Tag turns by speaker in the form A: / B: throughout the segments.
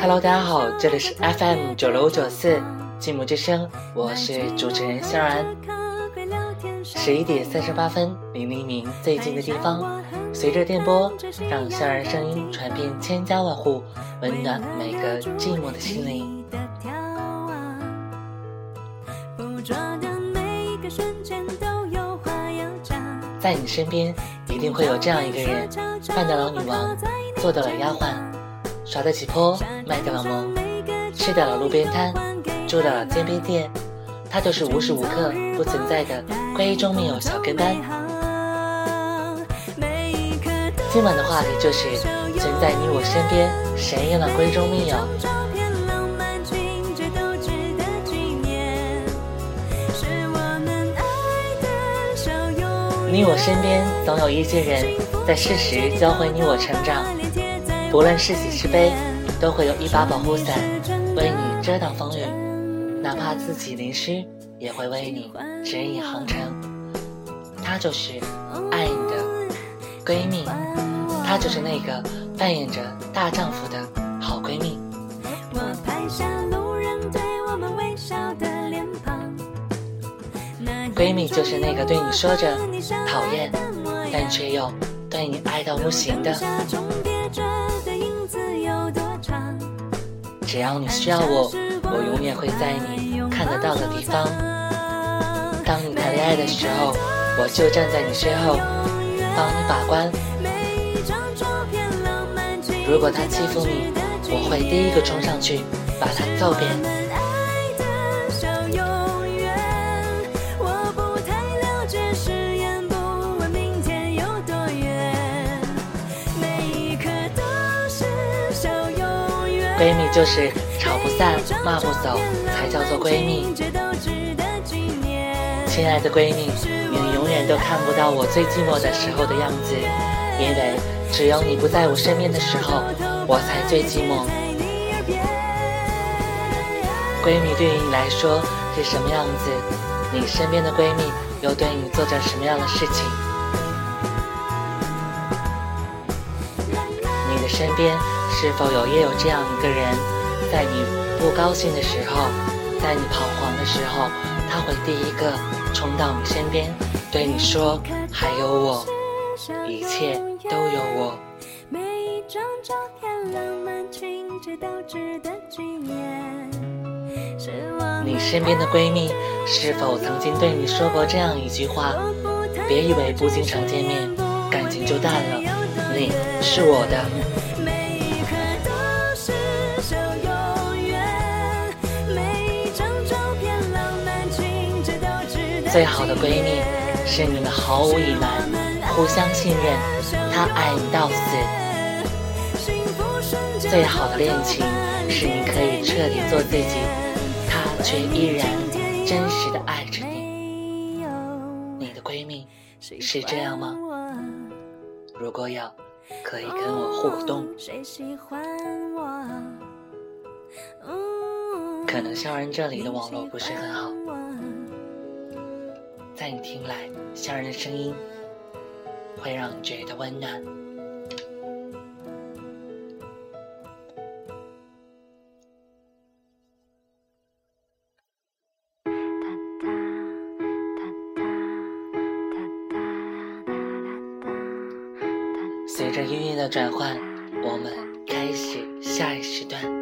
A: Hello，大家好，这里是 FM 九六九四寂寞之声，我是主持人萧然。十一点三十八分，离黎明最近的地方，随着电波，让萧然声音传遍千家万户，温暖每个寂寞的心灵。在你身边，一定会有这样一个人，扮到了女王，做到了丫鬟，耍得起泼，卖掉了萌，吃掉了路边摊，住到了街边店，他就是无时无刻不存在的闺中密友小跟班。今晚的话题就是存在你我身边，谁演了闺中密友？你我身边总有一些人在适时教会你我成长，不论是喜是悲，都会有一把保护伞为你遮挡风雨，哪怕自己淋湿，也会为你指引航程。她就是爱你的闺蜜，她就是那个扮演着大丈夫的好闺蜜。闺蜜就是那个对你说着讨厌，但却又对你爱到不行的。只要你需要我，我永远会在你看得到的地方。当你谈恋爱的时候，我就站在你身后，帮你把关。如果他欺负你，我会第一个冲上去把他揍扁。闺蜜就是吵不散、骂不走，才叫做闺蜜。亲爱的闺蜜，你永远都看不到我最寂寞的时候的样子，因为只有你不在我身边的时候，我才最寂寞。闺蜜对于你来说是什么样子？你身边的闺蜜又对你做着什么样的事情？身边。是否有也有这样一个人，在你不高兴的时候，在你彷徨的时候，他会第一个冲到你身边，对你说：“还有我，一切都有我。”你身边的闺蜜是否曾经对你说过这样一句话？别以为不经常见面，感情就淡了。你是我的。最好的闺蜜是你们毫无隐瞒，互相信任，她爱你到死。最好的恋情是你可以彻底做自己，她却依然真实的爱着你。你的闺蜜是这样吗？如果有，可以跟我互动。可能校园这里的网络不是很好。在你听来，香人的声音会让你觉得温暖。随着音乐的转换，我们开始下一时段。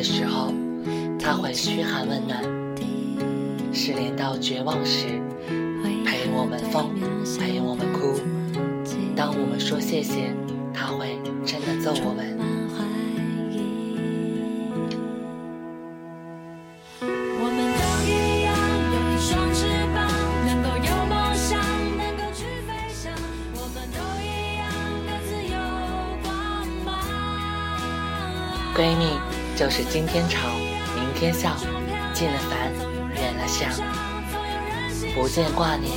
A: 的时候，他会嘘寒问暖；失恋到绝望时，陪我们疯，陪我们哭。当我们说谢谢。他会真的揍我们。就是今天吵，明天笑，近了烦，远了想，不见挂念，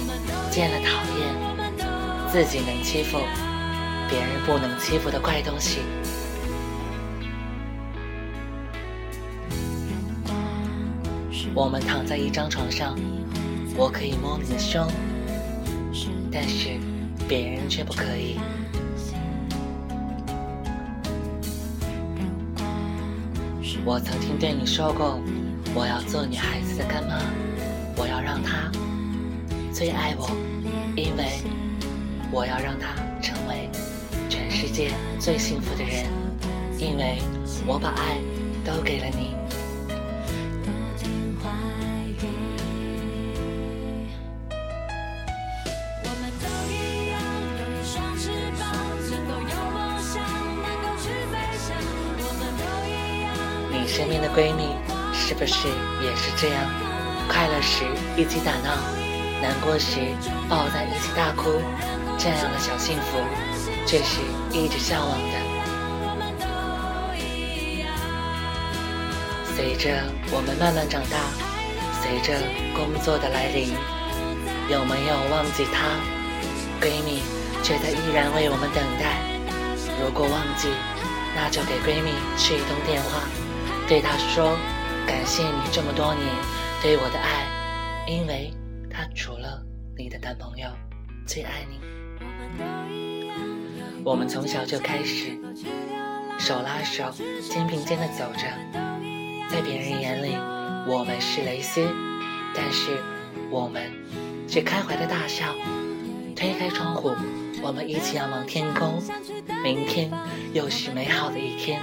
A: 见了讨厌，自己能欺负，别人不能欺负的怪东西。我们躺在一张床上，我可以摸你的胸，但是别人却不可以。我曾经对你说过，我要做女孩子的干妈，我要让她最爱我，因为我要让她成为全世界最幸福的人，因为我把爱都给了你。你身边的闺蜜是不是也是这样？快乐时一起打闹，难过时抱在一起大哭，这样的小幸福，却是一直向往的。随着我们慢慢长大，随着工作的来临，有没有忘记她？闺蜜却在依然为我们等待。如果忘记，那就给闺蜜去一通电话。对他说：“感谢你这么多年对我的爱，因为他除了你的男朋友最爱你。”我们从小就开始手拉手、肩并肩的走着，在别人眼里我们是蕾丝，但是我们却开怀的大笑。推开窗户，我们一起仰望天空，明天又是美好的一天。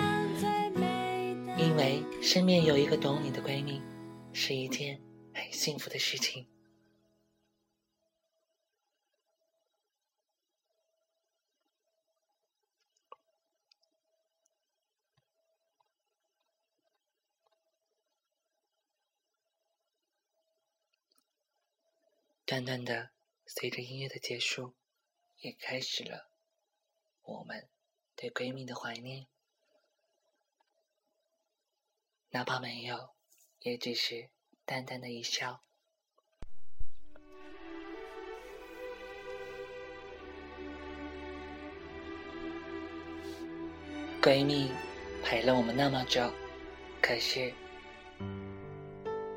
A: 因为身边有一个懂你的闺蜜，是一件很幸福的事情。短短的，随着音乐的结束，也开始了我们对闺蜜的怀念。哪怕没有，也只是淡淡的一笑。闺蜜陪了我们那么久，可是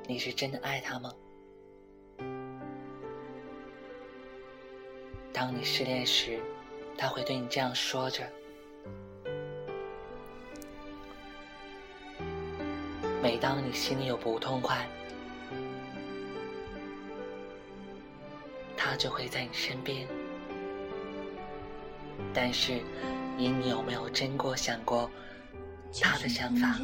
A: 你是真的爱她吗？当你失恋时，她会对你这样说着。每当你心里有不痛快，他就会在你身边。但是，你有没有真过想过他的想法？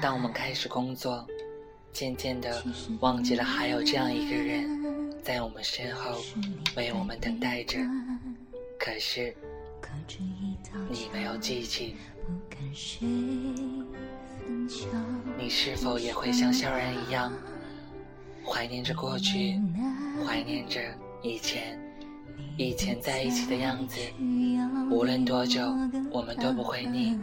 A: 当我们开始工作，渐渐的忘记了还有这样一个人。在我们身后为我们等待着，可是你没有记起，你是否也会像萧然一样怀念着过去，怀念着以前，以前在一起的样子？无论多久，我们都不会腻。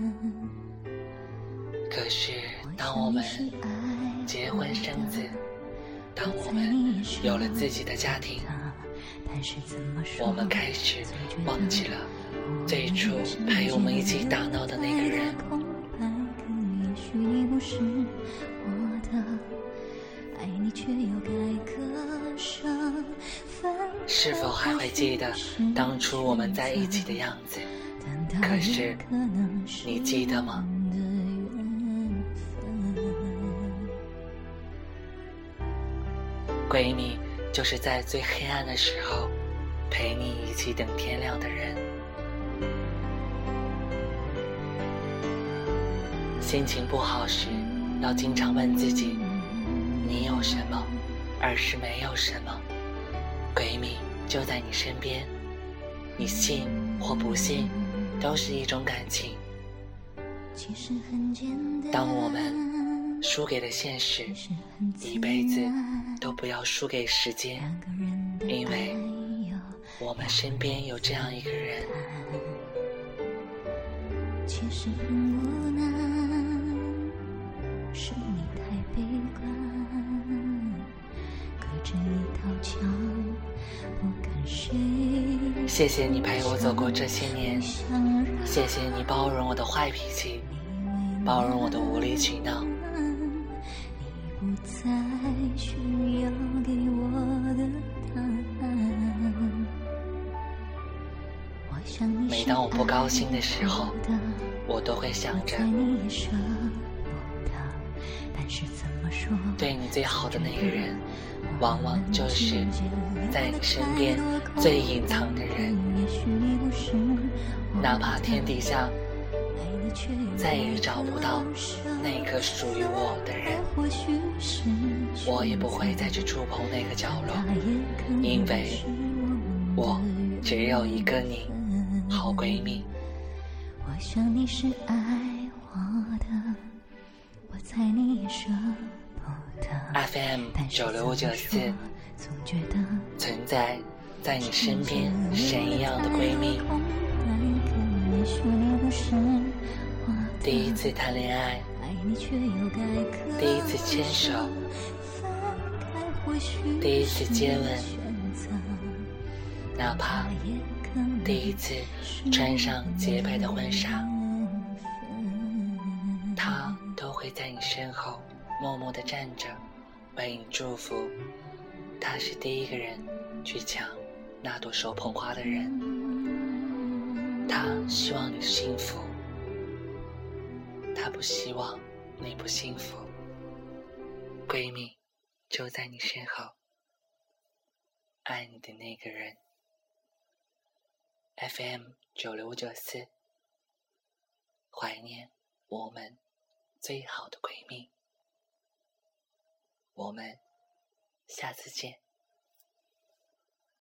A: 可是当我们结婚生子，当我们有了自己的家庭，我们开始忘记了最初陪我们一起打闹的那个人。是否还会记得当初我们在一起的样子？可是，你记得吗？闺蜜就是在最黑暗的时候陪你一起等天亮的人。心情不好时，要经常问自己：你有什么，而是没有什么。闺蜜就在你身边，你信或不信，都是一种感情。其实很简单当我们
B: 输给了现实，一辈子都不要输给时间，因为我们身边有这样一个人。其实很无奈，是你太悲观，隔着一道墙不敢睡。谢谢你陪我走过这些年，谢谢你包容我的坏脾气，包容我的无理取闹。每当我不高兴的时候，我都会想着，对你最好的那个人，往往就是在你身边最隐藏的人。哪怕天底下再也找不到那个属于我的人，我也不会再去触碰那个角落，因为我只有一个你。好闺蜜。我想你是爱我的，我猜你也舍不得。FM 九六五九四，存在在你身边神一样的闺蜜。第一次谈恋爱，第一次牵手，第一次接吻，哪怕。第一次穿上洁白的婚纱，他都会在你身后默默的站着，为你祝福。他是第一个人去抢那朵手捧花的人，他希望你幸福，他不希望你不幸福。闺蜜就在你身后，爱你的那个人。FM 九六五九四，怀念我们最好的闺蜜，我们下次见。